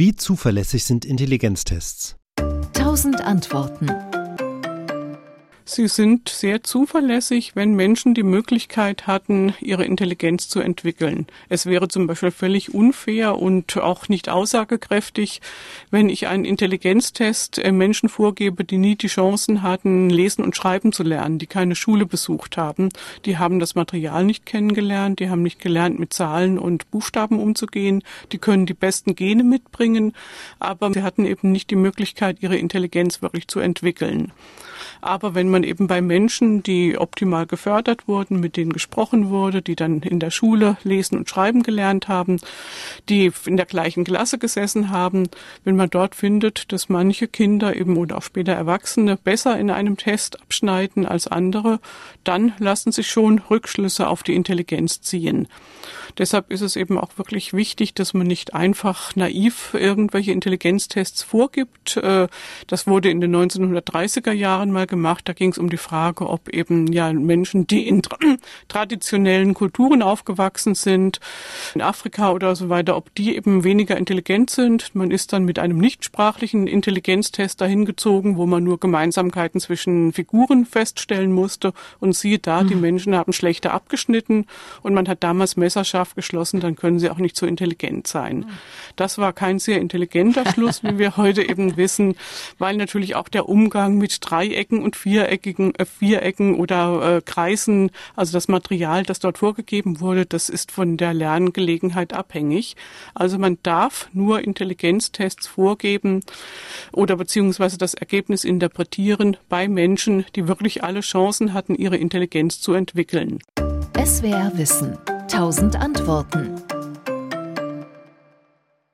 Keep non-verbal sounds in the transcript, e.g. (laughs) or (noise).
Wie zuverlässig sind Intelligenztests? 1000 Antworten. Sie sind sehr zuverlässig, wenn Menschen die Möglichkeit hatten, ihre Intelligenz zu entwickeln. Es wäre zum Beispiel völlig unfair und auch nicht aussagekräftig, wenn ich einen Intelligenztest äh, Menschen vorgebe, die nie die Chancen hatten, lesen und schreiben zu lernen, die keine Schule besucht haben. Die haben das Material nicht kennengelernt, die haben nicht gelernt, mit Zahlen und Buchstaben umzugehen, die können die besten Gene mitbringen, aber sie hatten eben nicht die Möglichkeit, ihre Intelligenz wirklich zu entwickeln. Aber wenn man eben bei Menschen, die optimal gefördert wurden, mit denen gesprochen wurde, die dann in der Schule lesen und schreiben gelernt haben, die in der gleichen Klasse gesessen haben, wenn man dort findet, dass manche Kinder eben oder auch später Erwachsene besser in einem Test abschneiden als andere, dann lassen sich schon Rückschlüsse auf die Intelligenz ziehen. Deshalb ist es eben auch wirklich wichtig, dass man nicht einfach naiv irgendwelche Intelligenztests vorgibt. Äh, das wurde in den 1930er Jahren mal gemacht. Da ging es um die Frage, ob eben ja Menschen, die in tra (clears throat) traditionellen Kulturen aufgewachsen sind, in Afrika oder so weiter, ob die eben weniger intelligent sind. Man ist dann mit einem nichtsprachlichen Intelligenztest dahin gezogen, wo man nur Gemeinsamkeiten zwischen Figuren feststellen musste. Und siehe da, mhm. die Menschen haben schlechter abgeschnitten und man hat damals messerscharf geschlossen, dann können sie auch nicht so intelligent sein. Mhm. Das war kein sehr intelligenter Schluss, wie wir heute eben (laughs) wissen, weil natürlich auch der Umgang mit Dreiecken und viereckigen äh, Vierecken oder äh, Kreisen, also das Material, das dort vorgegeben wurde, das ist von der Lerngelegenheit abhängig. Also man darf nur Intelligenztests vorgeben oder beziehungsweise das Ergebnis interpretieren bei Menschen, die wirklich alle Chancen hatten, ihre Intelligenz zu entwickeln. SWR Wissen. Tausend Antworten.